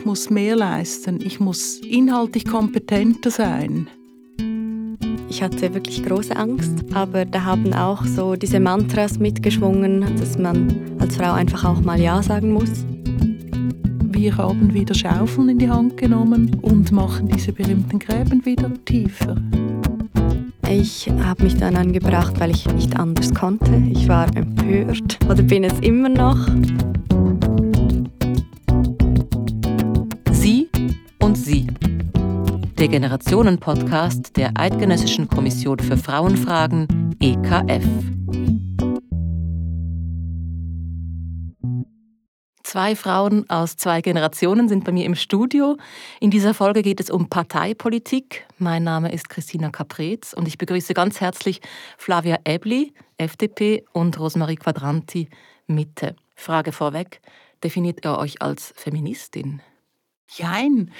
ich muss mehr leisten, ich muss inhaltlich kompetenter sein. Ich hatte wirklich große Angst, aber da haben auch so diese Mantras mitgeschwungen, dass man als Frau einfach auch mal Ja sagen muss. Wir haben wieder Schaufeln in die Hand genommen und machen diese berühmten Gräben wieder tiefer. Ich habe mich dann angebracht, weil ich nicht anders konnte. Ich war empört oder bin es immer noch. Generationen-Podcast der Eidgenössischen Kommission für Frauenfragen EKF. Zwei Frauen aus zwei Generationen sind bei mir im Studio. In dieser Folge geht es um Parteipolitik. Mein Name ist Christina Caprez und ich begrüße ganz herzlich Flavia Ebli, FDP, und Rosmarie Quadranti, Mitte. Frage vorweg: Definiert ihr euch als Feministin? Jein.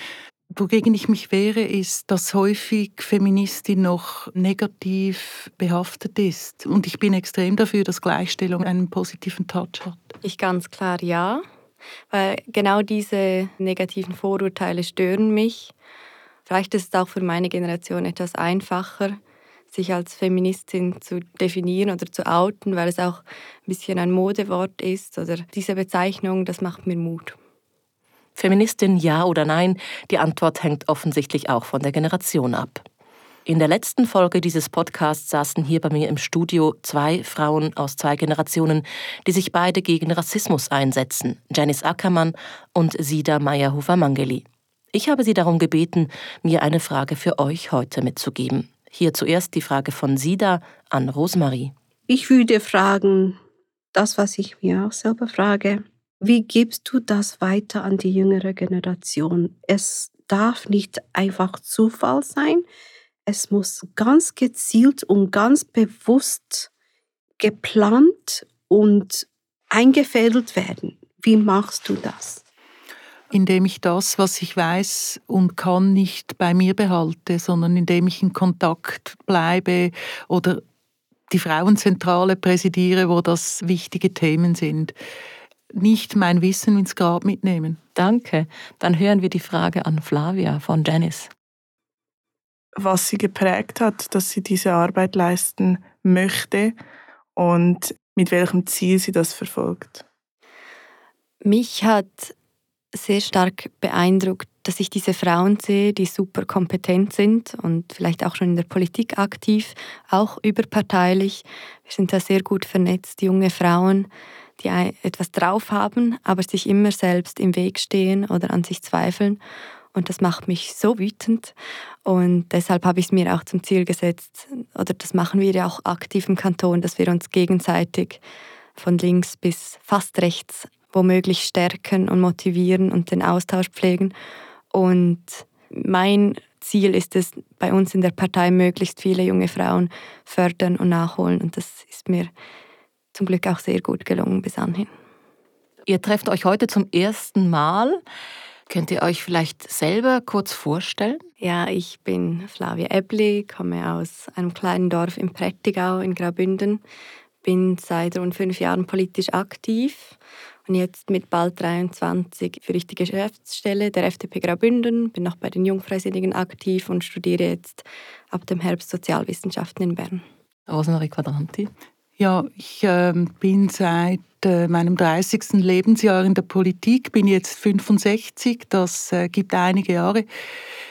Wogegen ich mich wehre, ist, dass häufig Feministin noch negativ behaftet ist. Und ich bin extrem dafür, dass Gleichstellung einen positiven Touch hat. Ich ganz klar ja. Weil genau diese negativen Vorurteile stören mich. Vielleicht ist es auch für meine Generation etwas einfacher, sich als Feministin zu definieren oder zu outen, weil es auch ein bisschen ein Modewort ist. Oder diese Bezeichnung, das macht mir Mut. Feministin ja oder nein? Die Antwort hängt offensichtlich auch von der Generation ab. In der letzten Folge dieses Podcasts saßen hier bei mir im Studio zwei Frauen aus zwei Generationen, die sich beide gegen Rassismus einsetzen, Janice Ackermann und Sida Meyerhofer-Mangeli. Ich habe sie darum gebeten, mir eine Frage für euch heute mitzugeben. Hier zuerst die Frage von Sida an Rosemarie. Ich würde fragen, das, was ich mir auch selber frage, wie gibst du das weiter an die jüngere Generation? Es darf nicht einfach Zufall sein. Es muss ganz gezielt und ganz bewusst geplant und eingefädelt werden. Wie machst du das? Indem ich das, was ich weiß und kann, nicht bei mir behalte, sondern indem ich in Kontakt bleibe oder die Frauenzentrale präsidiere, wo das wichtige Themen sind. Nicht mein Wissen ins Grab mitnehmen. Danke. Dann hören wir die Frage an Flavia von Janice was sie geprägt hat, dass sie diese Arbeit leisten möchte und mit welchem Ziel sie das verfolgt. Mich hat sehr stark beeindruckt, dass ich diese Frauen sehe, die super kompetent sind und vielleicht auch schon in der Politik aktiv, auch überparteilich. Wir sind da sehr gut vernetzt, junge Frauen, die etwas drauf haben, aber sich immer selbst im Weg stehen oder an sich zweifeln. Und das macht mich so wütend. Und deshalb habe ich es mir auch zum Ziel gesetzt, oder das machen wir ja auch aktiv im Kanton, dass wir uns gegenseitig von links bis fast rechts womöglich stärken und motivieren und den Austausch pflegen. Und mein Ziel ist es, bei uns in der Partei möglichst viele junge Frauen fördern und nachholen. Und das ist mir zum Glück auch sehr gut gelungen bis anhin. Ihr trefft euch heute zum ersten Mal. Könnt ihr euch vielleicht selber kurz vorstellen? Ja, ich bin Flavia Ebli, komme aus einem kleinen Dorf im Prättigau in Graubünden, bin seit rund fünf Jahren politisch aktiv und jetzt mit bald 23 führe ich die Geschäftsstelle der FDP Graubünden, bin noch bei den Jungfreisinnigen aktiv und studiere jetzt ab dem Herbst Sozialwissenschaften in Bern. Rosemarie Quadranti. Ja, ich äh, bin seit äh, meinem 30. Lebensjahr in der Politik, bin jetzt 65, das äh, gibt einige Jahre,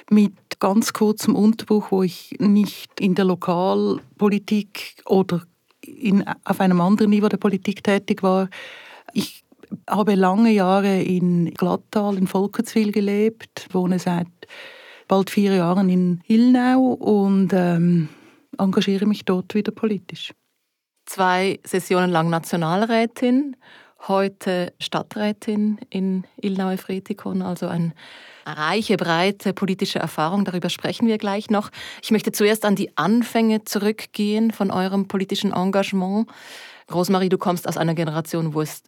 mit ganz kurzem Unterbruch, wo ich nicht in der Lokalpolitik oder in, auf einem anderen Niveau der Politik tätig war. Ich habe lange Jahre in Glattal, in Volkertswil gelebt, wohne seit bald vier Jahren in Ilnau und ähm, engagiere mich dort wieder politisch zwei Sessionen lang Nationalrätin, heute Stadträtin in Ilnau-Fretikon, also eine reiche, breite politische Erfahrung. Darüber sprechen wir gleich noch. Ich möchte zuerst an die Anfänge zurückgehen von eurem politischen Engagement. Rosemarie, du kommst aus einer Generation, wo es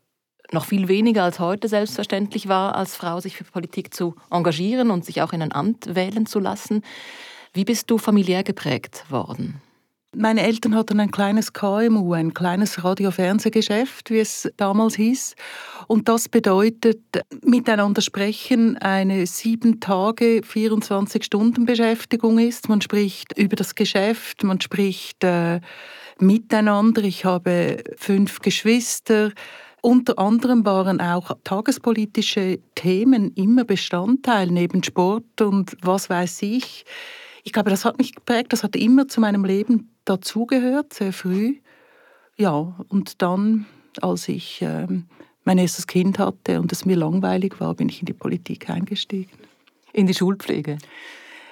noch viel weniger als heute selbstverständlich war, als Frau sich für Politik zu engagieren und sich auch in ein Amt wählen zu lassen. Wie bist du familiär geprägt worden? Meine Eltern hatten ein kleines KMU, ein kleines Radio-Fernsehgeschäft, wie es damals hieß. Und das bedeutet, miteinander sprechen eine sieben Tage, 24 Stunden Beschäftigung ist. Man spricht über das Geschäft, man spricht äh, miteinander. Ich habe fünf Geschwister. Unter anderem waren auch tagespolitische Themen immer Bestandteil, neben Sport und was weiß ich. Ich glaube, das hat mich geprägt, das hat immer zu meinem Leben dazugehört, sehr früh. Ja, und dann, als ich äh, mein erstes Kind hatte und es mir langweilig war, bin ich in die Politik eingestiegen. In die Schulpflege?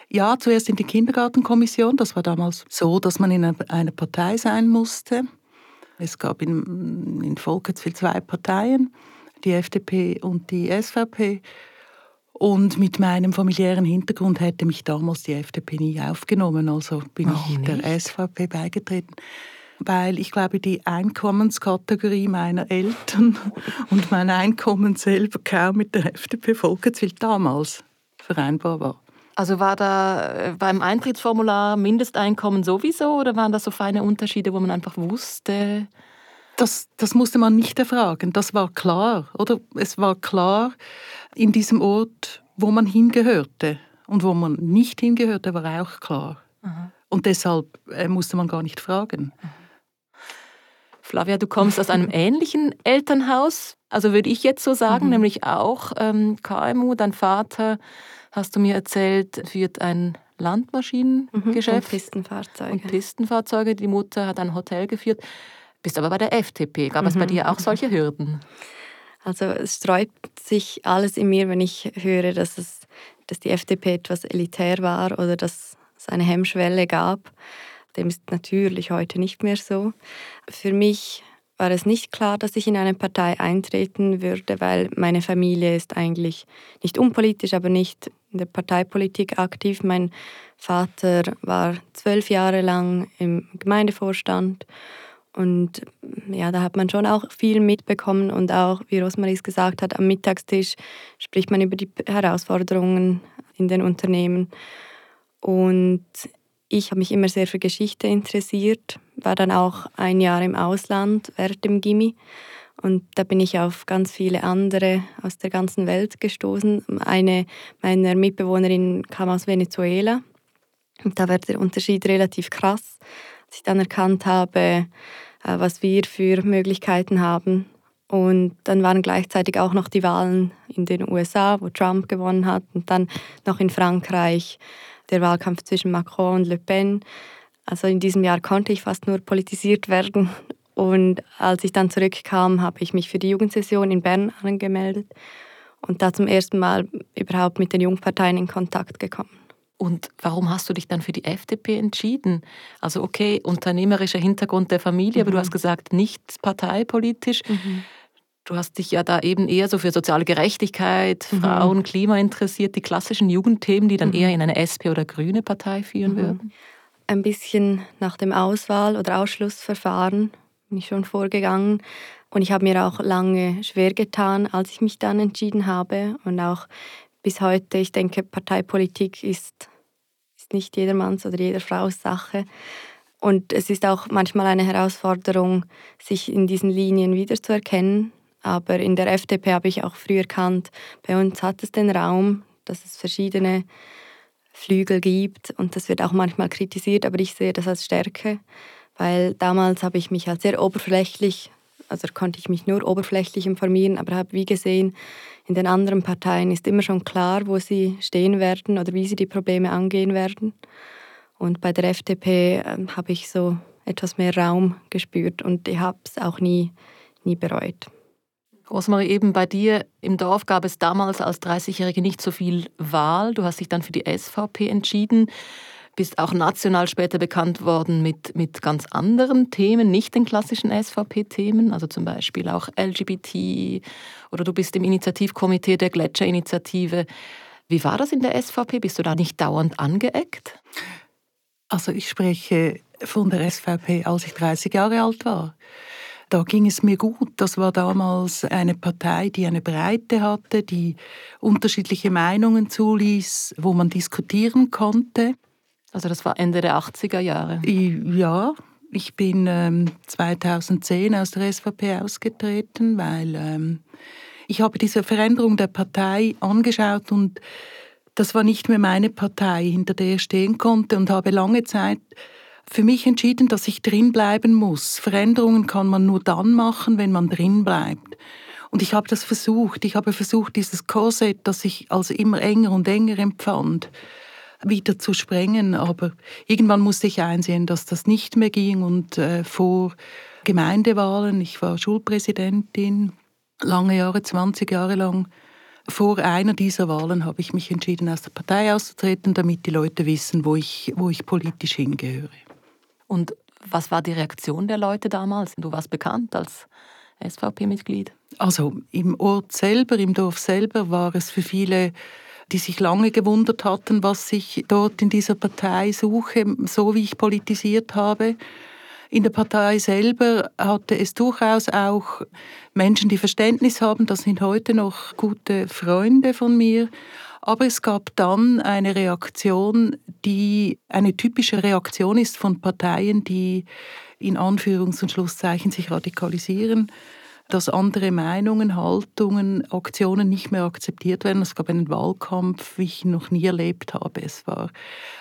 Ja, zuerst in die Kindergartenkommission. Das war damals so, dass man in einer Partei sein musste. Es gab in, in Volketswil zwei Parteien, die FDP und die SVP. Und mit meinem familiären Hintergrund hätte mich damals die FDP nie aufgenommen. Also bin Warum ich der nicht? SVP beigetreten. Weil ich glaube, die Einkommenskategorie meiner Eltern und mein Einkommen selber kaum mit der FDP Volketswill damals vereinbar war. Also war da äh, beim Eintrittsformular Mindesteinkommen sowieso oder waren das so feine Unterschiede, wo man einfach wusste? Das, das musste man nicht erfragen, das war klar, oder? Es war klar, in diesem Ort, wo man hingehörte. Und wo man nicht hingehörte, war auch klar. Aha. Und deshalb äh, musste man gar nicht fragen. Flavia, du kommst aus einem ähnlichen Elternhaus, also würde ich jetzt so sagen, mhm. nämlich auch ähm, KMU. Dein Vater, hast du mir erzählt, führt ein Landmaschinengeschäft. Mhm. Und Pistenfahrzeuge. Und Pistenfahrzeuge. Die Mutter hat ein Hotel geführt. Bist aber bei der FDP. Gab mhm. es bei mhm. dir auch solche Hürden? Also es sträubt sich alles in mir, wenn ich höre, dass, es, dass die FDP etwas elitär war oder dass es eine Hemmschwelle gab. Dem ist natürlich heute nicht mehr so. Für mich war es nicht klar, dass ich in eine Partei eintreten würde, weil meine Familie ist eigentlich nicht unpolitisch, aber nicht in der Parteipolitik aktiv. Mein Vater war zwölf Jahre lang im Gemeindevorstand und ja, da hat man schon auch viel mitbekommen und auch, wie Rosmaries gesagt hat, am Mittagstisch spricht man über die Herausforderungen in den Unternehmen. Und ich habe mich immer sehr für Geschichte interessiert, war dann auch ein Jahr im Ausland während dem Gimmi. Und da bin ich auf ganz viele andere aus der ganzen Welt gestoßen. Eine meiner Mitbewohnerinnen kam aus Venezuela. Und da war der Unterschied relativ krass als ich dann erkannt habe, was wir für Möglichkeiten haben. Und dann waren gleichzeitig auch noch die Wahlen in den USA, wo Trump gewonnen hat, und dann noch in Frankreich der Wahlkampf zwischen Macron und Le Pen. Also in diesem Jahr konnte ich fast nur politisiert werden. Und als ich dann zurückkam, habe ich mich für die Jugendsession in Bern angemeldet und da zum ersten Mal überhaupt mit den Jungparteien in Kontakt gekommen. Und warum hast du dich dann für die FDP entschieden? Also okay, unternehmerischer Hintergrund der Familie, mhm. aber du mhm. hast gesagt, nicht parteipolitisch. Mhm. Du hast dich ja da eben eher so für soziale Gerechtigkeit, mhm. Frauen, Klima interessiert, die klassischen Jugendthemen, die dann mhm. eher in eine SP oder Grüne Partei führen mhm. würden. Ein bisschen nach dem Auswahl- oder Ausschlussverfahren bin ich schon vorgegangen. Und ich habe mir auch lange schwer getan, als ich mich dann entschieden habe. Und auch bis heute, ich denke, Parteipolitik ist, nicht jedermanns oder jeder Frau's Sache. Und es ist auch manchmal eine Herausforderung, sich in diesen Linien wiederzuerkennen. Aber in der FDP habe ich auch früh erkannt, bei uns hat es den Raum, dass es verschiedene Flügel gibt und das wird auch manchmal kritisiert, aber ich sehe das als Stärke, weil damals habe ich mich als sehr oberflächlich also konnte ich mich nur oberflächlich informieren, aber habe wie gesehen, in den anderen Parteien ist immer schon klar, wo sie stehen werden oder wie sie die Probleme angehen werden. Und bei der FDP äh, habe ich so etwas mehr Raum gespürt und ich habe es auch nie, nie bereut. Rosmarie, eben bei dir im Dorf gab es damals als 30-Jährige nicht so viel Wahl. Du hast dich dann für die SVP entschieden bist auch national später bekannt worden mit, mit ganz anderen Themen, nicht den klassischen SVP-Themen, also zum Beispiel auch LGBT oder du bist im Initiativkomitee der Gletscherinitiative. Wie war das in der SVP? Bist du da nicht dauernd angeeckt? Also ich spreche von der SVP, als ich 30 Jahre alt war. Da ging es mir gut. Das war damals eine Partei, die eine Breite hatte, die unterschiedliche Meinungen zuließ, wo man diskutieren konnte. Also das war Ende der 80er Jahre? Ja, ich bin ähm, 2010 aus der SVP ausgetreten, weil ähm, ich habe diese Veränderung der Partei angeschaut und das war nicht mehr meine Partei, hinter der ich stehen konnte und habe lange Zeit für mich entschieden, dass ich drin bleiben muss. Veränderungen kann man nur dann machen, wenn man drin bleibt. Und ich habe das versucht. Ich habe versucht, dieses Korsett, das ich als immer enger und enger empfand, wieder zu sprengen. Aber irgendwann musste ich einsehen, dass das nicht mehr ging. Und äh, vor Gemeindewahlen, ich war Schulpräsidentin, lange Jahre, 20 Jahre lang, vor einer dieser Wahlen habe ich mich entschieden, aus der Partei auszutreten, damit die Leute wissen, wo ich, wo ich politisch hingehöre. Und was war die Reaktion der Leute damals? Du warst bekannt als SVP-Mitglied. Also im Ort selber, im Dorf selber war es für viele, die sich lange gewundert hatten, was ich dort in dieser Partei suche, so wie ich politisiert habe. In der Partei selber hatte es durchaus auch Menschen, die Verständnis haben. Das sind heute noch gute Freunde von mir. Aber es gab dann eine Reaktion, die eine typische Reaktion ist von Parteien, die in Anführungs- und Schlusszeichen sich radikalisieren dass andere Meinungen, Haltungen, Aktionen nicht mehr akzeptiert werden. Es gab einen Wahlkampf, wie ich ihn noch nie erlebt habe. Es war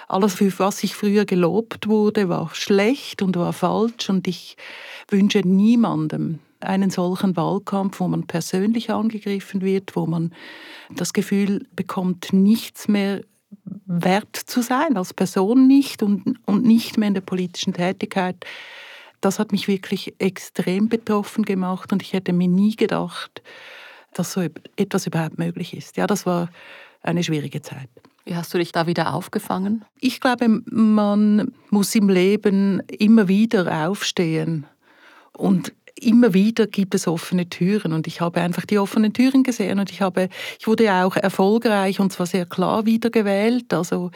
alles, für was ich früher gelobt wurde, war schlecht und war falsch. Und ich wünsche niemandem einen solchen Wahlkampf, wo man persönlich angegriffen wird, wo man das Gefühl bekommt, nichts mehr wert zu sein, als Person nicht und, und nicht mehr in der politischen Tätigkeit das hat mich wirklich extrem betroffen gemacht und ich hätte mir nie gedacht, dass so etwas überhaupt möglich ist. Ja, das war eine schwierige Zeit. Wie hast du dich da wieder aufgefangen? Ich glaube, man muss im Leben immer wieder aufstehen und immer wieder gibt es offene Türen und ich habe einfach die offenen Türen gesehen und ich habe, ich wurde ja auch erfolgreich und zwar sehr klar wiedergewählt. Also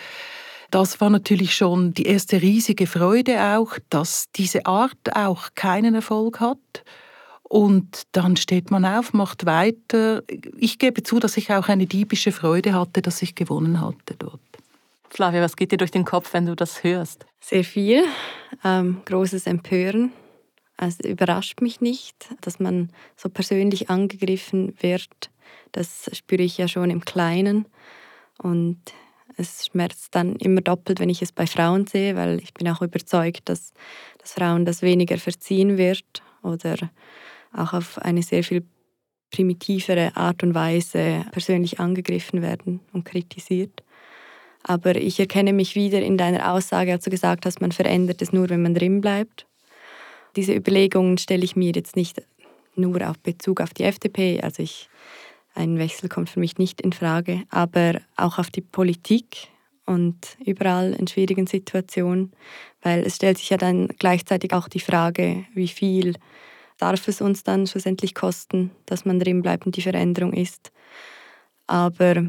das war natürlich schon die erste riesige Freude auch, dass diese Art auch keinen Erfolg hat. Und dann steht man auf, macht weiter. Ich gebe zu, dass ich auch eine diebische Freude hatte, dass ich gewonnen hatte dort. Flavia, was geht dir durch den Kopf, wenn du das hörst? Sehr viel. Ähm, großes Empören. Es überrascht mich nicht, dass man so persönlich angegriffen wird. Das spüre ich ja schon im Kleinen. Und es schmerzt dann immer doppelt, wenn ich es bei Frauen sehe, weil ich bin auch überzeugt, dass, dass Frauen das weniger verziehen wird oder auch auf eine sehr viel primitivere Art und Weise persönlich angegriffen werden und kritisiert. Aber ich erkenne mich wieder in deiner Aussage, als du gesagt hast, man verändert es nur, wenn man drin bleibt. Diese Überlegungen stelle ich mir jetzt nicht nur auf Bezug auf die FDP. Also ich ein Wechsel kommt für mich nicht in Frage, aber auch auf die Politik und überall in schwierigen Situationen, weil es stellt sich ja dann gleichzeitig auch die Frage, wie viel darf es uns dann schlussendlich kosten, dass man drin bleibt und die Veränderung ist. Aber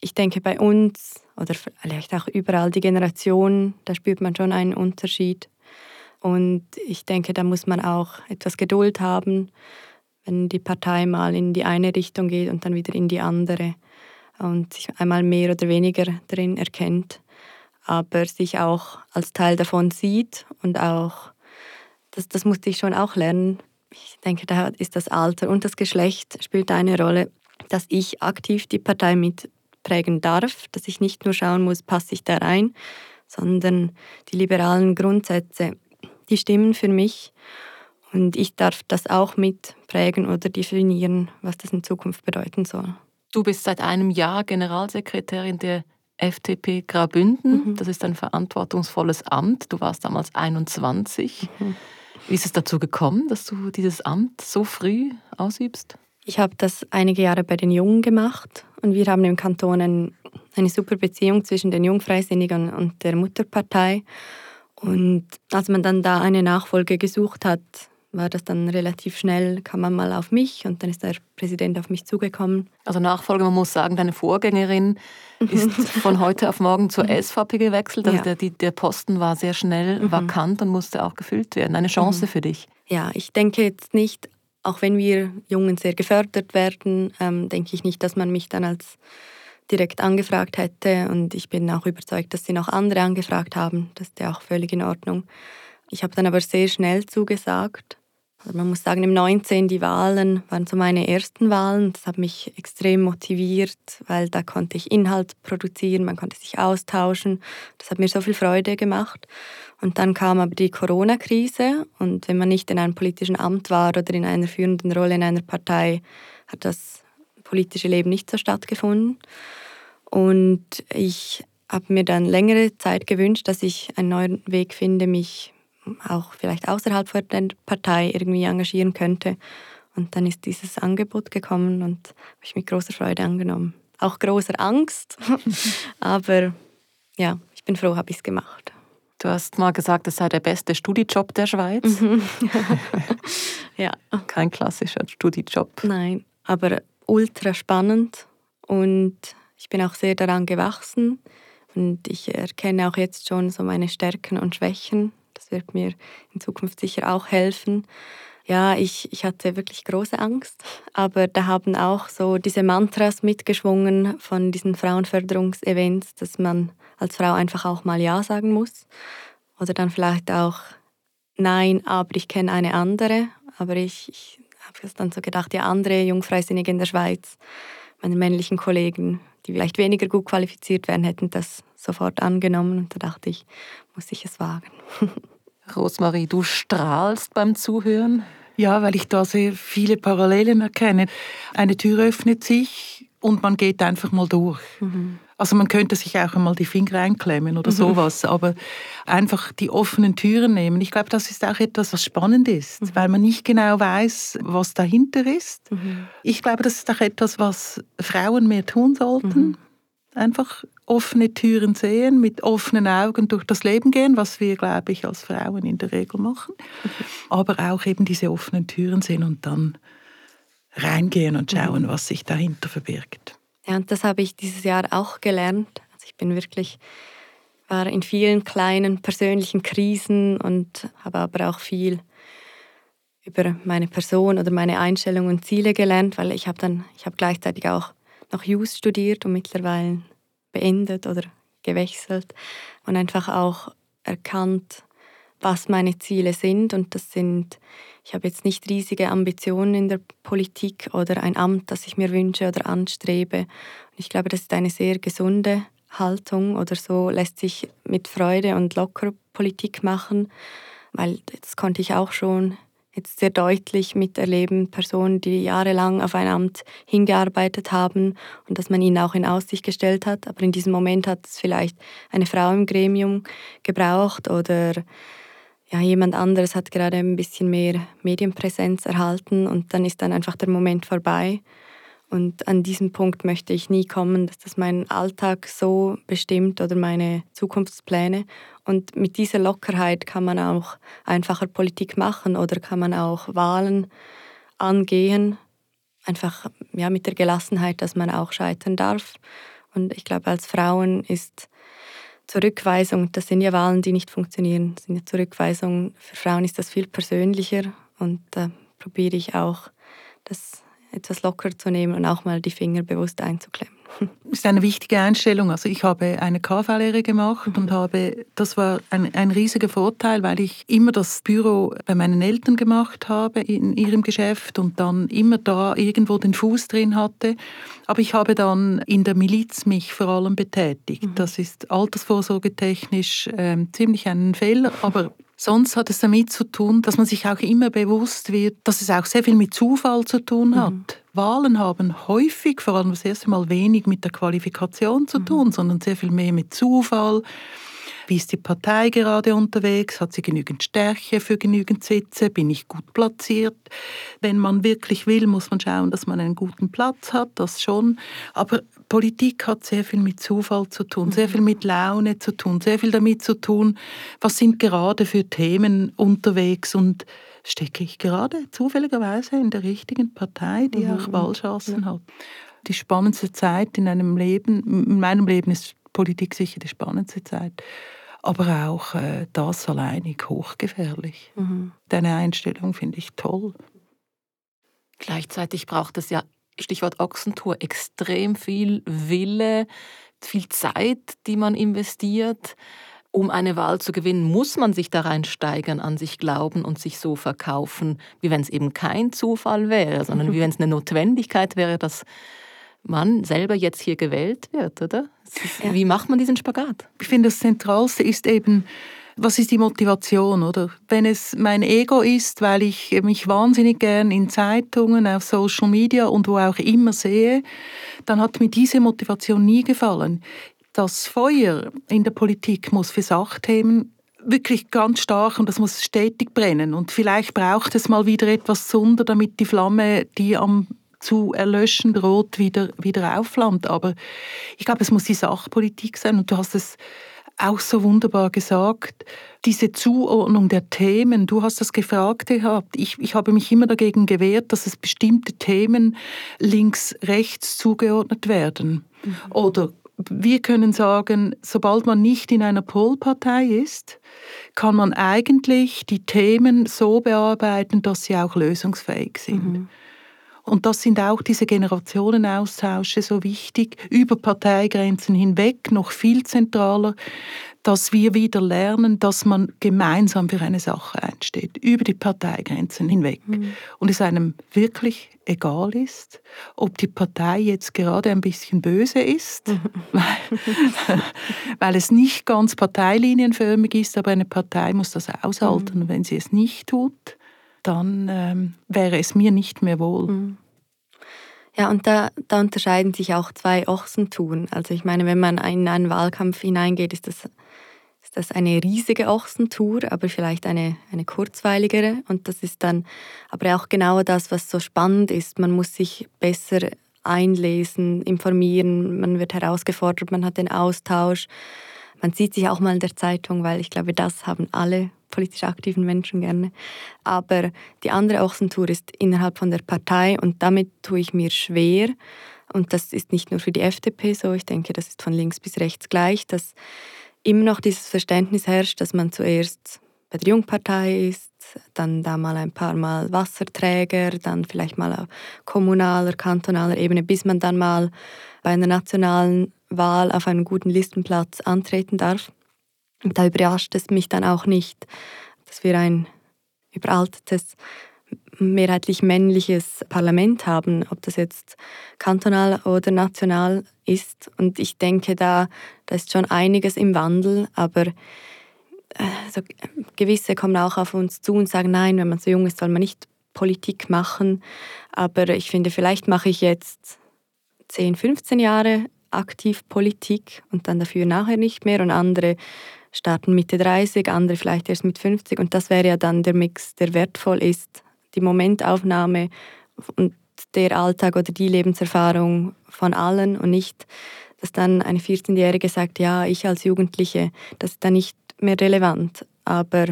ich denke, bei uns oder vielleicht auch überall die Generation, da spürt man schon einen Unterschied. Und ich denke, da muss man auch etwas Geduld haben wenn die Partei mal in die eine Richtung geht und dann wieder in die andere und sich einmal mehr oder weniger drin erkennt, aber sich auch als Teil davon sieht und auch, das, das musste ich schon auch lernen. Ich denke, da ist das Alter und das Geschlecht spielt eine Rolle, dass ich aktiv die Partei mitprägen darf, dass ich nicht nur schauen muss, passe ich da rein, sondern die liberalen Grundsätze, die stimmen für mich und ich darf das auch mitprägen oder definieren, was das in Zukunft bedeuten soll. Du bist seit einem Jahr Generalsekretärin der FDP Graubünden. Mhm. Das ist ein verantwortungsvolles Amt. Du warst damals 21. Mhm. Wie ist es dazu gekommen, dass du dieses Amt so früh ausübst? Ich habe das einige Jahre bei den Jungen gemacht und wir haben im Kanton ein, eine super Beziehung zwischen den Jungfreisinnigen und der Mutterpartei. Und als man dann da eine Nachfolge gesucht hat, war das dann relativ schnell, kam man mal auf mich und dann ist der Präsident auf mich zugekommen. Also Nachfolger, man muss sagen, deine Vorgängerin ist von heute auf morgen zur mhm. SVP gewechselt. Also ja. der, der, Posten war sehr schnell mhm. vakant und musste auch gefüllt werden. Eine Chance mhm. für dich. Ja, ich denke jetzt nicht, auch wenn wir Jungen sehr gefördert werden, ähm, denke ich nicht, dass man mich dann als direkt angefragt hätte und ich bin auch überzeugt, dass sie noch andere angefragt haben. Das ist ja auch völlig in Ordnung. Ich habe dann aber sehr schnell zugesagt. Man muss sagen, im 19 die Wahlen waren so meine ersten Wahlen. Das hat mich extrem motiviert, weil da konnte ich Inhalt produzieren, man konnte sich austauschen. Das hat mir so viel Freude gemacht. Und dann kam aber die Corona-Krise und wenn man nicht in einem politischen Amt war oder in einer führenden Rolle in einer Partei, hat das politische Leben nicht so stattgefunden. Und ich habe mir dann längere Zeit gewünscht, dass ich einen neuen Weg finde, mich auch vielleicht außerhalb der Partei irgendwie engagieren könnte. Und dann ist dieses Angebot gekommen und habe ich mit großer Freude angenommen. Auch großer Angst, aber ja, ich bin froh, habe ich es gemacht. Du hast mal gesagt, es sei der beste Studijob der Schweiz. Mhm. ja. Kein klassischer Studijob. Nein, aber ultra spannend und ich bin auch sehr daran gewachsen und ich erkenne auch jetzt schon so meine Stärken und Schwächen. Das wird mir in Zukunft sicher auch helfen. Ja, ich, ich hatte wirklich große Angst, aber da haben auch so diese Mantras mitgeschwungen von diesen Frauenförderungsevents, dass man als Frau einfach auch mal Ja sagen muss. Oder dann vielleicht auch Nein, aber ich kenne eine andere. Aber ich, ich habe dann so gedacht, ja, andere Jungfreisinnige in der Schweiz, meine männlichen Kollegen, die vielleicht weniger gut qualifiziert wären, hätten das sofort angenommen. Und da dachte ich, muss ich es wagen. Rosmarie, du strahlst beim Zuhören. Ja, weil ich da sehr viele Parallelen erkenne. Eine Tür öffnet sich und man geht einfach mal durch. Mhm. Also man könnte sich auch einmal die Finger einklemmen oder mhm. sowas, aber einfach die offenen Türen nehmen. Ich glaube, das ist auch etwas, was spannend ist, mhm. weil man nicht genau weiß, was dahinter ist. Mhm. Ich glaube, das ist auch etwas, was Frauen mehr tun sollten. Mhm. Einfach offene Türen sehen, mit offenen Augen durch das Leben gehen, was wir, glaube ich, als Frauen in der Regel machen. Aber auch eben diese offenen Türen sehen und dann reingehen und schauen, mhm. was sich dahinter verbirgt. Ja, und das habe ich dieses Jahr auch gelernt. Also ich bin wirklich, war in vielen kleinen persönlichen Krisen und habe aber auch viel über meine Person oder meine Einstellungen und Ziele gelernt, weil ich habe dann, ich habe gleichzeitig auch noch Jus studiert und mittlerweile beendet oder gewechselt und einfach auch erkannt, was meine Ziele sind und das sind ich habe jetzt nicht riesige Ambitionen in der Politik oder ein Amt, das ich mir wünsche oder anstrebe. Und ich glaube, das ist eine sehr gesunde Haltung oder so lässt sich mit Freude und locker Politik machen, weil das konnte ich auch schon jetzt sehr deutlich miterleben, Personen, die jahrelang auf ein Amt hingearbeitet haben und dass man ihnen auch in Aussicht gestellt hat. Aber in diesem Moment hat es vielleicht eine Frau im Gremium gebraucht oder ja, jemand anderes hat gerade ein bisschen mehr Medienpräsenz erhalten und dann ist dann einfach der Moment vorbei. Und an diesem Punkt möchte ich nie kommen, dass das meinen Alltag so bestimmt oder meine Zukunftspläne. Und mit dieser Lockerheit kann man auch einfacher Politik machen oder kann man auch Wahlen angehen. Einfach ja, mit der Gelassenheit, dass man auch scheitern darf. Und ich glaube, als Frauen ist Zurückweisung, das sind ja Wahlen, die nicht funktionieren. Das sind ja Zurückweisungen. Für Frauen ist das viel persönlicher und da probiere ich auch, das etwas locker zu nehmen und auch mal die Finger bewusst einzuklemmen. Das ist eine wichtige Einstellung. Also ich habe eine KV-Lehre gemacht mhm. und habe, das war ein, ein riesiger Vorteil, weil ich immer das Büro bei meinen Eltern gemacht habe in ihrem Geschäft und dann immer da irgendwo den Fuß drin hatte. Aber ich habe dann in der Miliz mich vor allem betätigt. Mhm. Das ist altersvorsorgetechnisch äh, ziemlich ein Fehler, aber Sonst hat es damit zu tun, dass man sich auch immer bewusst wird, dass es auch sehr viel mit Zufall zu tun mhm. hat. Mhm. Wahlen haben häufig, vor allem das erste Mal, wenig mit der Qualifikation zu mhm. tun, mhm. sondern sehr viel mehr mit Zufall. Wie ist die Partei gerade unterwegs? Hat sie genügend Stärke für genügend Sitze? Bin ich gut platziert? Wenn man wirklich will, muss man schauen, dass man einen guten Platz hat, das schon. Aber Politik hat sehr viel mit Zufall zu tun, sehr viel mit Laune zu tun, sehr viel damit zu tun, was sind gerade für Themen unterwegs und stecke ich gerade zufälligerweise in der richtigen Partei, die mhm. auch Wahlchancen ja. hat. Die spannendste Zeit in einem Leben, in meinem Leben ist Politik sicher die spannendste Zeit aber auch äh, das alleinig hochgefährlich. Mhm. Deine Einstellung finde ich toll. Gleichzeitig braucht es ja Stichwort Ochsentour, extrem viel Wille, viel Zeit, die man investiert. Um eine Wahl zu gewinnen, muss man sich da reinsteigern, an sich glauben und sich so verkaufen, wie wenn es eben kein Zufall wäre, sondern wie wenn es eine Notwendigkeit wäre, dass man selber jetzt hier gewählt wird, oder? Wie macht man diesen Spagat? Ich finde, das Zentralste ist eben, was ist die Motivation, oder? Wenn es mein Ego ist, weil ich mich wahnsinnig gern in Zeitungen, auf Social Media und wo auch immer sehe, dann hat mir diese Motivation nie gefallen. Das Feuer in der Politik muss für Sachthemen wirklich ganz stark und das muss stetig brennen. Und vielleicht braucht es mal wieder etwas Zunder, damit die Flamme, die am zu erlöschen droht, wieder, wieder aufflammt. Aber ich glaube, es muss die Sachpolitik sein. Und du hast es auch so wunderbar gesagt, diese Zuordnung der Themen, du hast das gefragt gehabt, ich, ich habe mich immer dagegen gewehrt, dass es bestimmte Themen links-rechts zugeordnet werden. Mhm. Oder wir können sagen, sobald man nicht in einer Polpartei ist, kann man eigentlich die Themen so bearbeiten, dass sie auch lösungsfähig sind. Mhm. Und das sind auch diese Generationenaustausche so wichtig, über Parteigrenzen hinweg, noch viel zentraler, dass wir wieder lernen, dass man gemeinsam für eine Sache einsteht, über die Parteigrenzen hinweg. Mhm. Und es einem wirklich egal ist, ob die Partei jetzt gerade ein bisschen böse ist, mhm. weil, weil, es nicht ganz parteilinienförmig ist, aber eine Partei muss das aushalten. Mhm. Wenn sie es nicht tut, dann ähm, wäre es mir nicht mehr wohl. Mhm. Ja, und da, da unterscheiden sich auch zwei Ochsentouren. Also ich meine, wenn man in einen Wahlkampf hineingeht, ist das, ist das eine riesige Ochsentour, aber vielleicht eine, eine kurzweiligere. Und das ist dann aber auch genau das, was so spannend ist. Man muss sich besser einlesen, informieren, man wird herausgefordert, man hat den Austausch. Man sieht sich auch mal in der Zeitung, weil ich glaube, das haben alle politisch aktiven Menschen gerne. Aber die andere Ochsentour ist innerhalb von der Partei und damit tue ich mir schwer. Und das ist nicht nur für die FDP so, ich denke, das ist von links bis rechts gleich, dass immer noch dieses Verständnis herrscht, dass man zuerst bei der Jungpartei ist, dann da mal ein paar Mal Wasserträger, dann vielleicht mal auf kommunaler, kantonaler Ebene, bis man dann mal bei einer nationalen Wahl auf einen guten Listenplatz antreten darf. Und da überrascht es mich dann auch nicht, dass wir ein überaltetes, mehrheitlich männliches Parlament haben, ob das jetzt kantonal oder national ist. Und ich denke, da, da ist schon einiges im Wandel, aber also, gewisse kommen auch auf uns zu und sagen, nein, wenn man so jung ist, soll man nicht Politik machen. Aber ich finde, vielleicht mache ich jetzt 10, 15 Jahre aktiv Politik und dann dafür nachher nicht mehr und andere starten Mitte 30, andere vielleicht erst mit 50 und das wäre ja dann der Mix, der wertvoll ist, die Momentaufnahme und der Alltag oder die Lebenserfahrung von allen und nicht, dass dann eine 14-Jährige sagt, ja, ich als Jugendliche, das ist dann nicht mehr relevant. Aber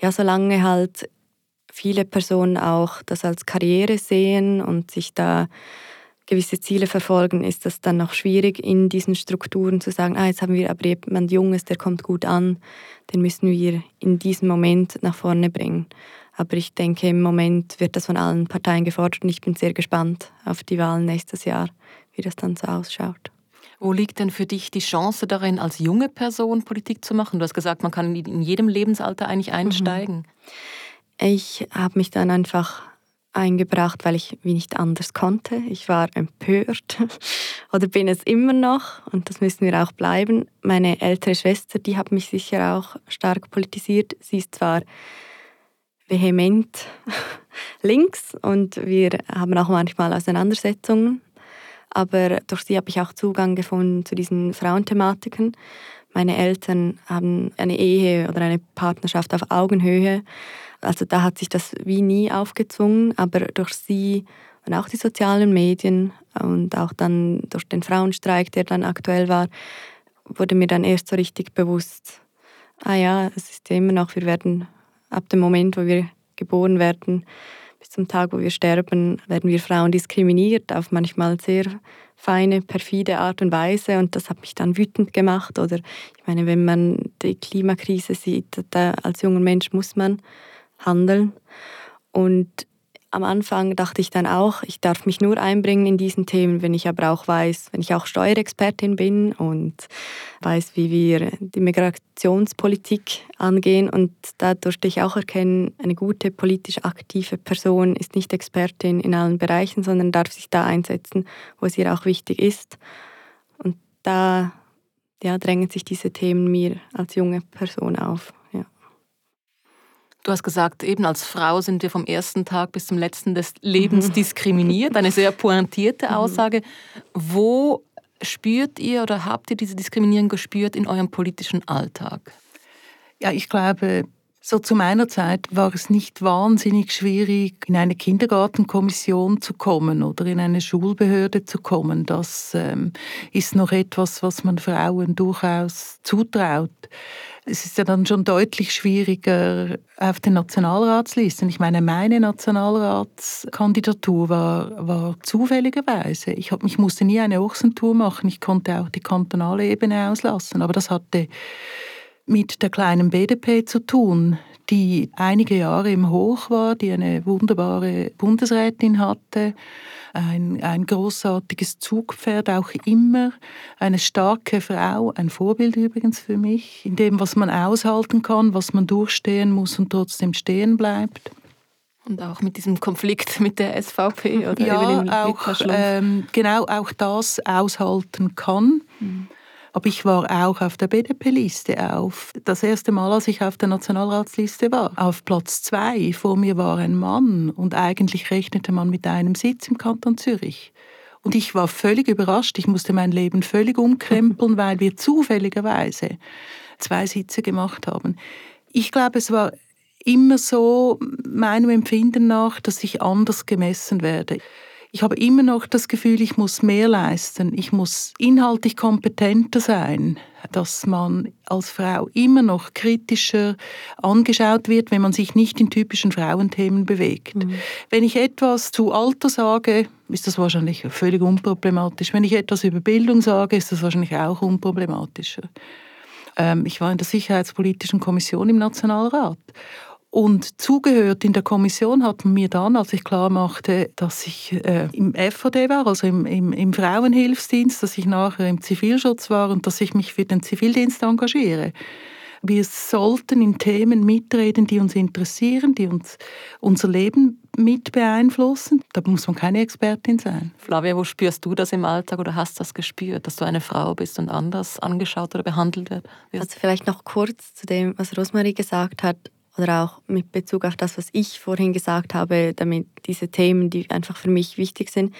ja, solange halt viele Personen auch das als Karriere sehen und sich da gewisse Ziele verfolgen, ist das dann noch schwierig, in diesen Strukturen zu sagen, ah, jetzt haben wir aber jemand Junges, der kommt gut an, den müssen wir in diesem Moment nach vorne bringen. Aber ich denke, im Moment wird das von allen Parteien gefordert und ich bin sehr gespannt auf die Wahlen nächstes Jahr, wie das dann so ausschaut. Wo liegt denn für dich die Chance darin, als junge Person Politik zu machen? Du hast gesagt, man kann in jedem Lebensalter eigentlich mhm. einsteigen. Ich habe mich dann einfach eingebracht, weil ich wie nicht anders konnte. Ich war empört oder bin es immer noch und das müssen wir auch bleiben. Meine ältere Schwester, die hat mich sicher auch stark politisiert. Sie ist zwar vehement links und wir haben auch manchmal Auseinandersetzungen, aber durch sie habe ich auch Zugang gefunden zu diesen Frauenthematiken. Meine Eltern haben eine Ehe oder eine Partnerschaft auf Augenhöhe also da hat sich das wie nie aufgezwungen, aber durch sie und auch die sozialen Medien und auch dann durch den Frauenstreik, der dann aktuell war, wurde mir dann erst so richtig bewusst, ah ja, es ist immer noch, wir werden ab dem Moment, wo wir geboren werden, bis zum Tag, wo wir sterben, werden wir Frauen diskriminiert auf manchmal sehr feine, perfide Art und Weise. Und das hat mich dann wütend gemacht. Oder ich meine, wenn man die Klimakrise sieht, da als junger Mensch muss man handeln. Und am Anfang dachte ich dann auch, ich darf mich nur einbringen in diesen Themen, wenn ich aber auch weiß, wenn ich auch Steuerexpertin bin und weiß, wie wir die Migrationspolitik angehen. Und da durfte ich auch erkennen, eine gute politisch aktive Person ist nicht Expertin in allen Bereichen, sondern darf sich da einsetzen, wo es ihr auch wichtig ist. Und da ja, drängen sich diese Themen mir als junge Person auf. Du hast gesagt, eben als Frau sind wir vom ersten Tag bis zum letzten des Lebens mhm. diskriminiert. Eine sehr pointierte mhm. Aussage. Wo spürt ihr oder habt ihr diese Diskriminierung gespürt in eurem politischen Alltag? Ja, ich glaube, so zu meiner Zeit war es nicht wahnsinnig schwierig, in eine Kindergartenkommission zu kommen oder in eine Schulbehörde zu kommen. Das ähm, ist noch etwas, was man Frauen durchaus zutraut es ist ja dann schon deutlich schwieriger auf den Nationalratslisten. Ich meine, meine Nationalratskandidatur war, war zufälligerweise. Ich, hab, ich musste nie eine Ochsentour machen. Ich konnte auch die kantonale Ebene auslassen. Aber das hatte mit der kleinen BDP zu tun, die einige Jahre im Hoch war, die eine wunderbare Bundesrätin hatte ein, ein großartiges Zugpferd auch immer, eine starke Frau, ein Vorbild übrigens für mich, in dem, was man aushalten kann, was man durchstehen muss und trotzdem stehen bleibt. Und auch mit diesem Konflikt mit der SVP oder ja, auch, ähm, genau auch das aushalten kann. Mhm. Aber ich war auch auf der BDP-Liste auf. Das erste Mal, als ich auf der Nationalratsliste war, auf Platz zwei. Vor mir war ein Mann und eigentlich rechnete man mit einem Sitz im Kanton Zürich. Und ich war völlig überrascht. Ich musste mein Leben völlig umkrempeln, weil wir zufälligerweise zwei Sitze gemacht haben. Ich glaube, es war immer so meinem Empfinden nach, dass ich anders gemessen werde. Ich habe immer noch das Gefühl, ich muss mehr leisten, ich muss inhaltlich kompetenter sein, dass man als Frau immer noch kritischer angeschaut wird, wenn man sich nicht in typischen Frauenthemen bewegt. Mhm. Wenn ich etwas zu Alter sage, ist das wahrscheinlich völlig unproblematisch. Wenn ich etwas über Bildung sage, ist das wahrscheinlich auch unproblematischer. Ähm, ich war in der Sicherheitspolitischen Kommission im Nationalrat. Und zugehört in der Kommission hat man mir dann, als ich klar machte, dass ich äh, im FVD war, also im, im, im, Frauenhilfsdienst, dass ich nachher im Zivilschutz war und dass ich mich für den Zivildienst engagiere. Wir sollten in Themen mitreden, die uns interessieren, die uns unser Leben mit beeinflussen. Da muss man keine Expertin sein. Flavia, wo spürst du das im Alltag oder hast du das gespürt, dass du eine Frau bist und anders angeschaut oder behandelt wirst? Also vielleicht noch kurz zu dem, was Rosmarie gesagt hat oder auch mit Bezug auf das, was ich vorhin gesagt habe, damit diese Themen, die einfach für mich wichtig sind,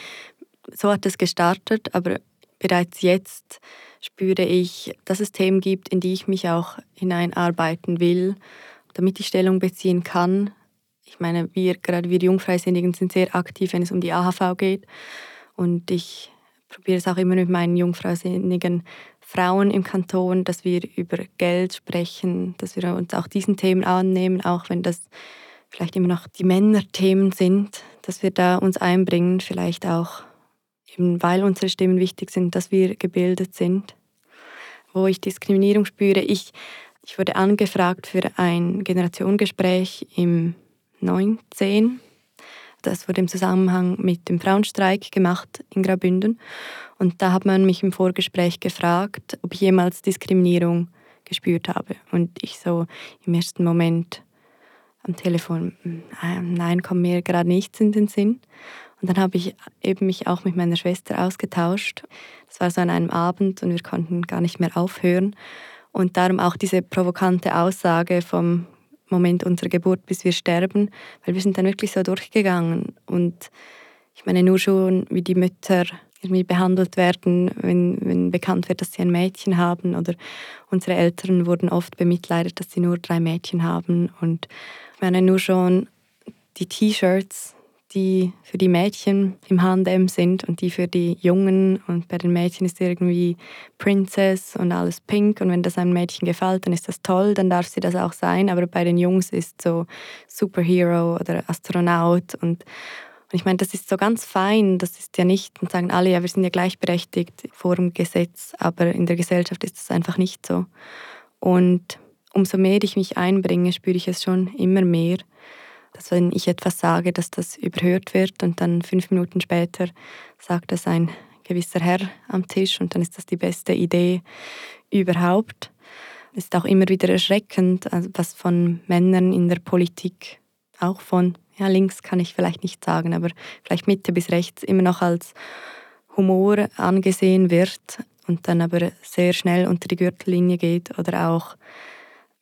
so hat es gestartet, aber bereits jetzt spüre ich, dass es Themen gibt, in die ich mich auch hineinarbeiten will, damit ich Stellung beziehen kann. Ich meine, wir, gerade wir Jungfreisinnigen sind sehr aktiv, wenn es um die AHV geht. Und ich probiere es auch immer mit meinen Jungfreisinnigen Frauen im Kanton, dass wir über Geld sprechen, dass wir uns auch diesen Themen annehmen, auch wenn das vielleicht immer noch die Männerthemen sind, dass wir da uns einbringen, vielleicht auch eben weil unsere Stimmen wichtig sind, dass wir gebildet sind. Wo ich Diskriminierung spüre, ich, ich wurde angefragt für ein Generationengespräch im 19 das wurde im Zusammenhang mit dem Frauenstreik gemacht in Graubünden. Und da hat man mich im Vorgespräch gefragt, ob ich jemals Diskriminierung gespürt habe. Und ich so im ersten Moment am Telefon, hm, nein, kommt mir gerade nichts in den Sinn. Und dann habe ich eben mich auch mit meiner Schwester ausgetauscht. Das war so an einem Abend und wir konnten gar nicht mehr aufhören. Und darum auch diese provokante Aussage vom Moment unserer Geburt, bis wir sterben, weil wir sind dann wirklich so durchgegangen. Und ich meine nur schon, wie die Mütter irgendwie behandelt werden, wenn, wenn bekannt wird, dass sie ein Mädchen haben. Oder unsere Eltern wurden oft bemitleidet, dass sie nur drei Mädchen haben. Und ich meine nur schon die T-Shirts, die für die Mädchen im H&M sind und die für die Jungen. Und bei den Mädchen ist irgendwie Princess und alles pink. Und wenn das einem Mädchen gefällt, dann ist das toll, dann darf sie das auch sein. Aber bei den Jungs ist so Superhero oder Astronaut. Und, und ich meine, das ist so ganz fein. Das ist ja nicht, und sagen alle, ja, wir sind ja gleichberechtigt vor dem Gesetz. Aber in der Gesellschaft ist das einfach nicht so. Und umso mehr ich mich einbringe, spüre ich es schon immer mehr. Dass wenn ich etwas sage, dass das überhört wird und dann fünf Minuten später sagt das ein gewisser Herr am Tisch und dann ist das die beste Idee überhaupt. Es ist auch immer wieder erschreckend, also was von Männern in der Politik, auch von ja, links kann ich vielleicht nicht sagen, aber vielleicht Mitte bis rechts immer noch als Humor angesehen wird und dann aber sehr schnell unter die Gürtellinie geht. Oder auch,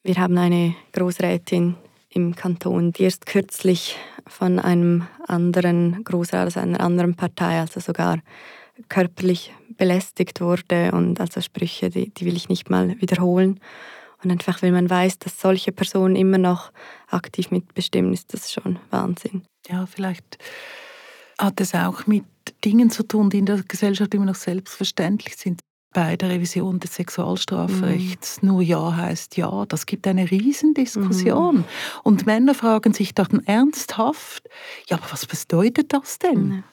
wir haben eine Großrätin im Kanton, die erst kürzlich von einem anderen Großrat aus einer anderen Partei, also sogar körperlich belästigt wurde und also Sprüche, die, die will ich nicht mal wiederholen. Und einfach, wenn man weiß, dass solche Personen immer noch aktiv mitbestimmen, ist das schon Wahnsinn. Ja, vielleicht hat es auch mit Dingen zu tun, die in der Gesellschaft immer noch selbstverständlich sind. Bei der Revision des Sexualstrafrechts mhm. nur Ja heißt Ja. Das gibt eine Riesendiskussion. Mhm. Und Männer fragen sich dann ernsthaft, ja, aber was bedeutet das denn? Mhm.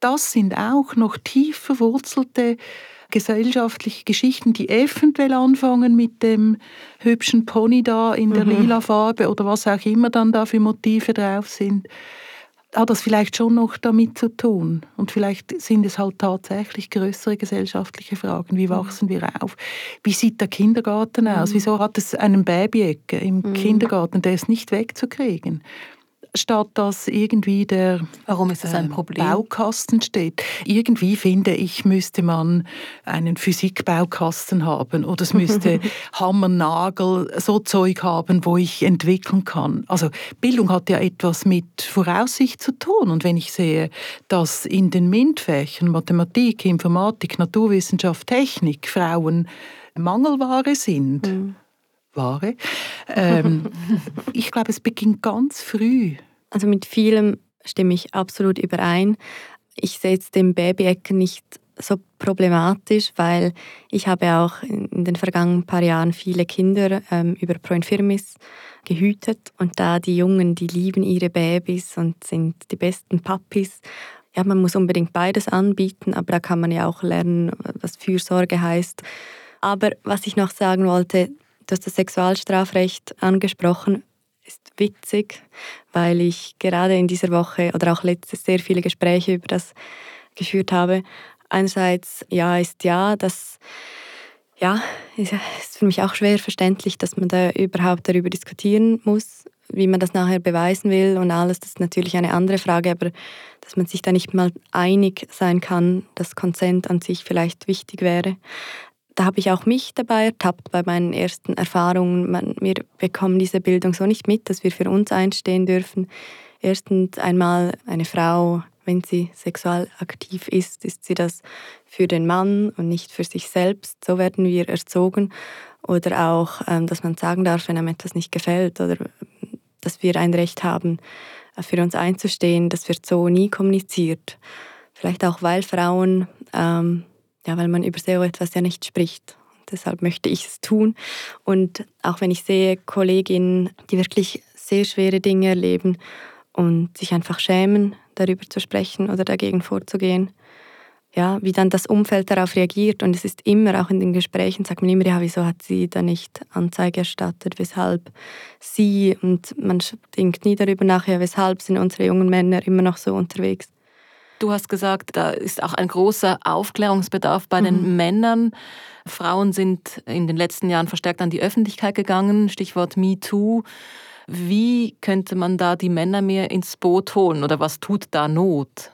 Das sind auch noch tief verwurzelte gesellschaftliche Geschichten, die eventuell anfangen mit dem hübschen Pony da in der mhm. lila Farbe oder was auch immer dann da für Motive drauf sind hat das vielleicht schon noch damit zu tun. Und vielleicht sind es halt tatsächlich größere gesellschaftliche Fragen. Wie mhm. wachsen wir auf? Wie sieht der Kindergarten aus? Mhm. Wieso hat es einen Baby-Ecke im mhm. Kindergarten? Der ist nicht wegzukriegen statt dass irgendwie der Warum ist das ein ähm, Problem? Baukasten steht. Irgendwie finde ich, müsste man einen Physikbaukasten haben oder es müsste Hammer, Nagel, so Zeug haben, wo ich entwickeln kann. Also Bildung hat ja etwas mit Voraussicht zu tun und wenn ich sehe, dass in den MINT-Fächern Mathematik, Informatik, Naturwissenschaft, Technik Frauen Mangelware sind, mhm. Ware. Ähm, ich glaube, es beginnt ganz früh. Also mit vielem stimme ich absolut überein. Ich sehe jetzt den Babyecken nicht so problematisch, weil ich habe auch in den vergangenen paar Jahren viele Kinder ähm, über Pro Infirmis gehütet und da die Jungen, die lieben ihre Babys und sind die besten Papis. Ja, man muss unbedingt beides anbieten, aber da kann man ja auch lernen, was Fürsorge heißt. Aber was ich noch sagen wollte, Du hast das Sexualstrafrecht angesprochen. Ist witzig, weil ich gerade in dieser Woche oder auch letztes sehr viele Gespräche über das geführt habe. Einerseits, ja, ist ja, das ja, ist für mich auch schwer verständlich, dass man da überhaupt darüber diskutieren muss, wie man das nachher beweisen will und alles. Das ist natürlich eine andere Frage, aber dass man sich da nicht mal einig sein kann, dass Konsent an sich vielleicht wichtig wäre da habe ich auch mich dabei ertappt bei meinen ersten Erfahrungen. Man, wir bekommen diese Bildung so nicht mit, dass wir für uns einstehen dürfen. Erstens einmal eine Frau, wenn sie sexual aktiv ist, ist sie das für den Mann und nicht für sich selbst. So werden wir erzogen. Oder auch, ähm, dass man sagen darf, wenn einem etwas nicht gefällt oder dass wir ein Recht haben, für uns einzustehen. Das wird so nie kommuniziert. Vielleicht auch, weil Frauen ähm, ja, weil man über so etwas ja nicht spricht. Deshalb möchte ich es tun. Und auch wenn ich sehe Kolleginnen, die wirklich sehr schwere Dinge erleben und sich einfach schämen, darüber zu sprechen oder dagegen vorzugehen, ja, wie dann das Umfeld darauf reagiert. Und es ist immer, auch in den Gesprächen, sagt man immer, ja, wieso hat sie da nicht Anzeige erstattet, weshalb sie, und man denkt nie darüber nach, ja, weshalb sind unsere jungen Männer immer noch so unterwegs. Du hast gesagt, da ist auch ein großer Aufklärungsbedarf bei mhm. den Männern. Frauen sind in den letzten Jahren verstärkt an die Öffentlichkeit gegangen, Stichwort MeToo. Wie könnte man da die Männer mehr ins Boot holen oder was tut da Not?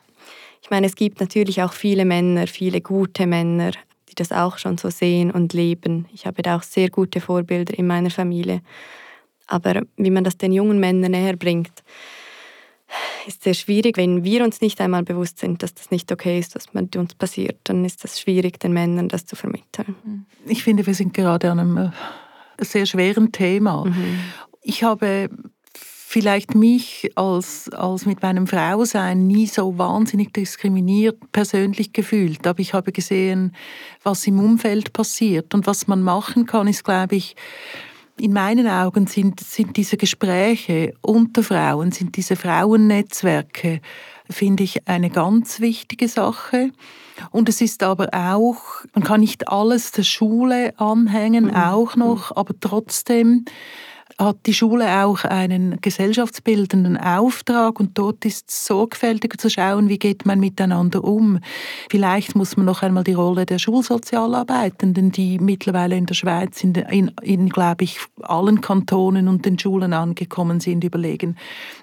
Ich meine, es gibt natürlich auch viele Männer, viele gute Männer, die das auch schon so sehen und leben. Ich habe da auch sehr gute Vorbilder in meiner Familie. Aber wie man das den jungen Männern näher bringt, ist sehr schwierig, wenn wir uns nicht einmal bewusst sind, dass das nicht okay ist, was mit uns passiert, dann ist es schwierig, den Männern das zu vermitteln. Mhm. Ich finde, wir sind gerade an einem äh, sehr schweren Thema. Mhm. Ich habe vielleicht mich als, als mit meinem Frausein nie so wahnsinnig diskriminiert persönlich gefühlt, aber ich habe gesehen, was im Umfeld passiert und was man machen kann, ist, glaube ich, in meinen Augen sind, sind diese Gespräche unter Frauen, sind diese Frauennetzwerke, finde ich eine ganz wichtige Sache. Und es ist aber auch, man kann nicht alles der Schule anhängen, mhm. auch noch, aber trotzdem hat die Schule auch einen gesellschaftsbildenden Auftrag und dort ist es sorgfältiger zu schauen, wie geht man miteinander um. Vielleicht muss man noch einmal die Rolle der Schulsozialarbeitenden, die mittlerweile in der Schweiz in, in, in glaube ich, allen Kantonen und den Schulen angekommen sind, überlegen,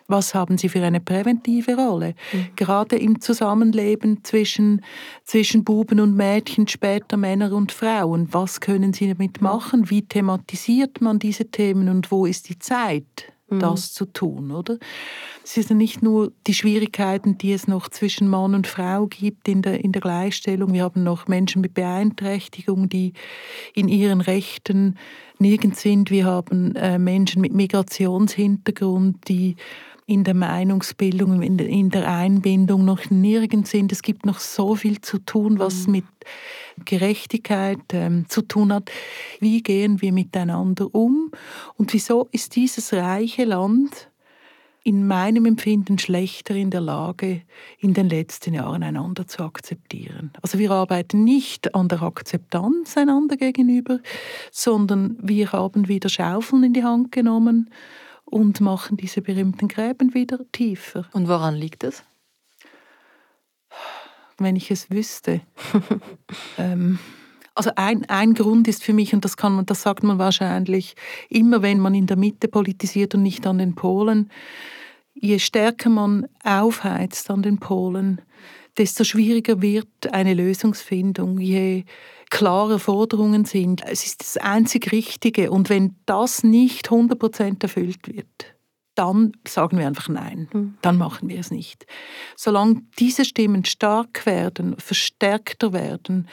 was haben sie für eine präventive Rolle. Mhm. Gerade im Zusammenleben zwischen, zwischen Buben und Mädchen, später Männer und Frauen. Was können sie damit machen? Wie thematisiert man diese Themen und wo ist die Zeit? Mhm. das zu tun, oder? Es sind nicht nur die Schwierigkeiten, die es noch zwischen Mann und Frau gibt in der, in der Gleichstellung. Wir haben noch Menschen mit Beeinträchtigung, die in ihren Rechten nirgends sind. Wir haben äh, Menschen mit Migrationshintergrund, die in der Meinungsbildung, in der, in der Einbindung noch nirgends sind. Es gibt noch so viel zu tun, was mhm. mit Gerechtigkeit ähm, zu tun hat. Wie gehen wir miteinander um? Und wieso ist dieses reiche Land in meinem Empfinden schlechter in der Lage, in den letzten Jahren einander zu akzeptieren. Also wir arbeiten nicht an der Akzeptanz einander gegenüber, sondern wir haben wieder Schaufeln in die Hand genommen und machen diese berühmten Gräben wieder tiefer. Und woran liegt es? Wenn ich es wüsste. ähm, also ein, ein Grund ist für mich, und das, kann man, das sagt man wahrscheinlich immer, wenn man in der Mitte politisiert und nicht an den Polen, je stärker man aufheizt an den Polen, desto schwieriger wird eine Lösungsfindung. Je klare Forderungen sind. Es ist das einzig Richtige. Und wenn das nicht 100% erfüllt wird, dann sagen wir einfach Nein. Mhm. Dann machen wir es nicht. Solange diese Stimmen stark werden, verstärkter werden,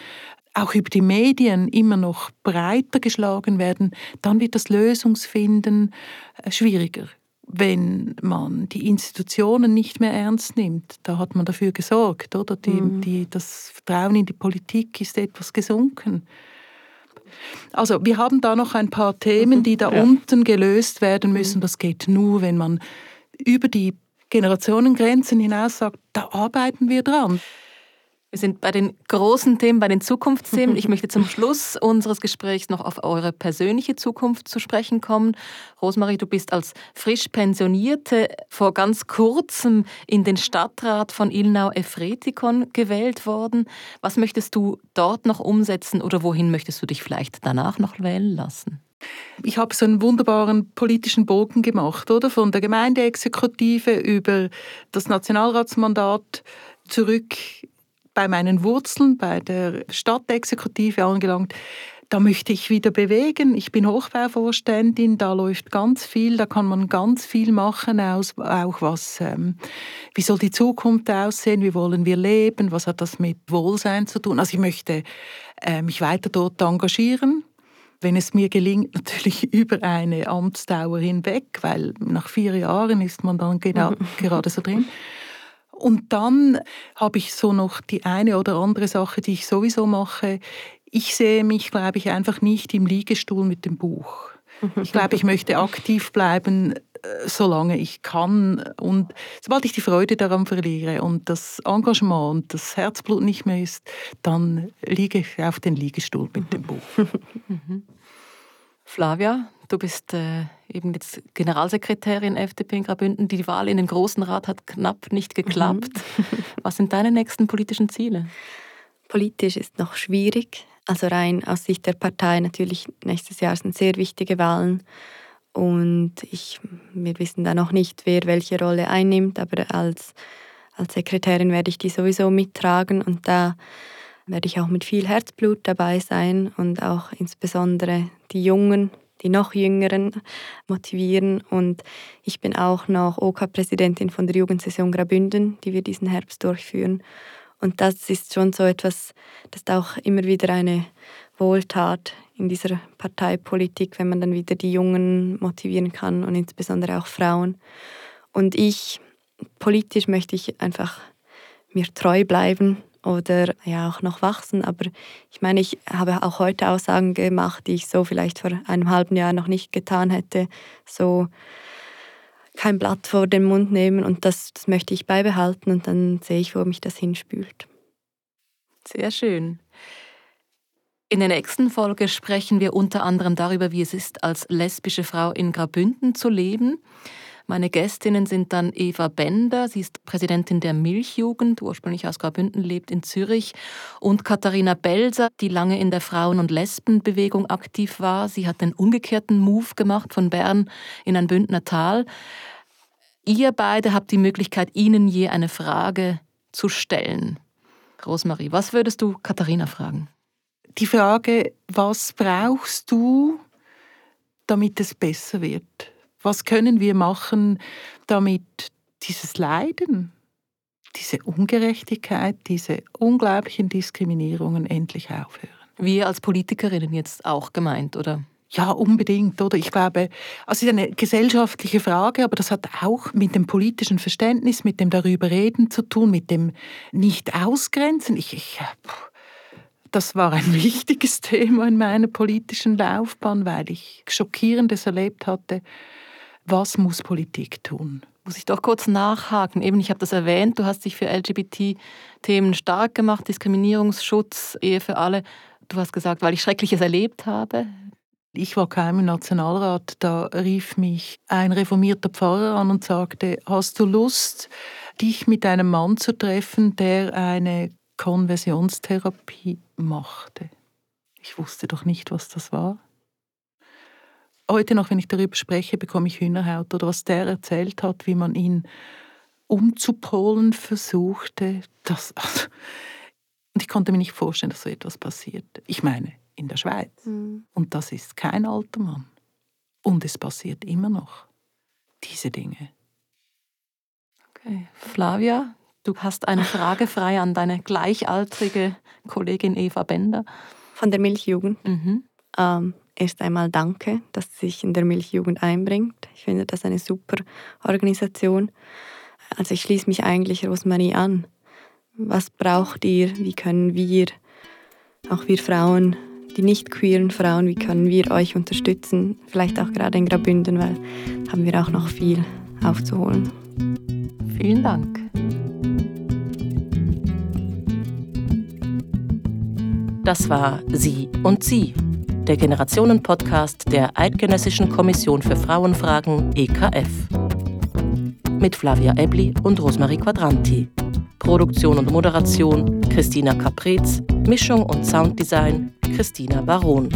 auch über die Medien immer noch breiter geschlagen werden, dann wird das Lösungsfinden äh, schwieriger wenn man die Institutionen nicht mehr ernst nimmt, da hat man dafür gesorgt, oder? Die, mhm. die, das Vertrauen in die Politik ist etwas gesunken. Also wir haben da noch ein paar Themen, mhm. die da ja. unten gelöst werden müssen. Mhm. Das geht nur, wenn man über die Generationengrenzen hinaus sagt, da arbeiten wir dran. Wir sind bei den großen Themen, bei den Zukunftsthemen. Ich möchte zum Schluss unseres Gesprächs noch auf eure persönliche Zukunft zu sprechen kommen. Rosmarie, du bist als frisch Pensionierte vor ganz kurzem in den Stadtrat von Ilnau-Efretikon gewählt worden. Was möchtest du dort noch umsetzen oder wohin möchtest du dich vielleicht danach noch wählen lassen? Ich habe so einen wunderbaren politischen Bogen gemacht, oder? Von der Gemeindeexekutive über das Nationalratsmandat zurück bei meinen Wurzeln, bei der Stadtexekutive angelangt. Da möchte ich wieder bewegen. Ich bin Hochbauvorständin, da läuft ganz viel, da kann man ganz viel machen, auch was, ähm, wie soll die Zukunft aussehen, wie wollen wir leben, was hat das mit Wohlsein zu tun. Also ich möchte äh, mich weiter dort engagieren, wenn es mir gelingt, natürlich über eine Amtsdauer hinweg, weil nach vier Jahren ist man dann genau, gerade so drin. Und dann habe ich so noch die eine oder andere Sache, die ich sowieso mache. Ich sehe mich, glaube ich, einfach nicht im Liegestuhl mit dem Buch. Ich glaube, ich möchte aktiv bleiben, äh, solange ich kann. Und sobald ich die Freude daran verliere und das Engagement und das Herzblut nicht mehr ist, dann liege ich auf den Liegestuhl mit dem Buch. Flavia, Du bist äh, eben jetzt Generalsekretärin FDP in Graubünden. Die Wahl in den Großen Rat hat knapp nicht geklappt. Mhm. Was sind deine nächsten politischen Ziele? Politisch ist noch schwierig. Also rein aus Sicht der Partei natürlich nächstes Jahr sind sehr wichtige Wahlen. Und ich, wir wissen da noch nicht, wer welche Rolle einnimmt, aber als, als Sekretärin werde ich die sowieso mittragen und da werde ich auch mit viel Herzblut dabei sein und auch insbesondere die Jungen die noch Jüngeren motivieren. Und ich bin auch noch OK-Präsidentin von der Jugendsession Grabünden, die wir diesen Herbst durchführen. Und das ist schon so etwas, das ist auch immer wieder eine Wohltat in dieser Parteipolitik, wenn man dann wieder die Jungen motivieren kann und insbesondere auch Frauen. Und ich, politisch möchte ich einfach mir treu bleiben oder ja auch noch wachsen. Aber ich meine, ich habe auch heute Aussagen gemacht, die ich so vielleicht vor einem halben Jahr noch nicht getan hätte. So kein Blatt vor den Mund nehmen und das, das möchte ich beibehalten und dann sehe ich, wo mich das hinspült. Sehr schön. In der nächsten Folge sprechen wir unter anderem darüber, wie es ist, als lesbische Frau in Graubünden zu leben. Meine Gästinnen sind dann Eva Bender, sie ist Präsidentin der Milchjugend, ursprünglich aus Graubünden, lebt in Zürich, und Katharina Belser, die lange in der Frauen- und Lesbenbewegung aktiv war. Sie hat den umgekehrten Move gemacht von Bern in ein Bündner Tal. Ihr beide habt die Möglichkeit, Ihnen je eine Frage zu stellen. Rosmarie, was würdest du Katharina fragen? Die Frage, was brauchst du, damit es besser wird? Was können wir machen, damit dieses Leiden, diese Ungerechtigkeit, diese unglaublichen Diskriminierungen endlich aufhören? Wir als Politikerinnen jetzt auch gemeint, oder? Ja, unbedingt, oder? Ich glaube, also es ist eine gesellschaftliche Frage, aber das hat auch mit dem politischen Verständnis, mit dem darüber reden zu tun, mit dem nicht ausgrenzen. Ich, ich, das war ein wichtiges Thema in meiner politischen Laufbahn, weil ich Schockierendes erlebt hatte. Was muss Politik tun? Muss ich doch kurz nachhaken. Eben, ich habe das erwähnt, du hast dich für LGBT-Themen stark gemacht, Diskriminierungsschutz, Ehe für alle. Du hast gesagt, weil ich Schreckliches erlebt habe. Ich war kaum im Nationalrat, da rief mich ein reformierter Pfarrer an und sagte, hast du Lust, dich mit einem Mann zu treffen, der eine Konversionstherapie machte? Ich wusste doch nicht, was das war. Heute noch, wenn ich darüber spreche, bekomme ich Hühnerhaut oder was der erzählt hat, wie man ihn umzupolen versuchte. Das, und ich konnte mir nicht vorstellen, dass so etwas passiert. Ich meine, in der Schweiz. Mhm. Und das ist kein alter Mann. Und es passiert immer noch. Diese Dinge. Okay. Flavia, du hast eine Frage frei an deine gleichaltrige Kollegin Eva Bender. Von der Milchjugend. Mhm. Ähm, erst einmal danke, dass sie sich in der Milchjugend einbringt. Ich finde das eine super Organisation. Also ich schließe mich eigentlich Rosmarie an. Was braucht ihr? Wie können wir, auch wir Frauen, die nicht queeren Frauen, wie können wir euch unterstützen? Vielleicht auch gerade in Graubünden, weil haben wir auch noch viel aufzuholen. Vielen Dank. Das war Sie und Sie, der Generationen-Podcast der Eidgenössischen Kommission für Frauenfragen EKF. Mit Flavia Ebli und Rosmarie Quadranti. Produktion und Moderation Christina Caprez, Mischung und Sounddesign Christina Baron.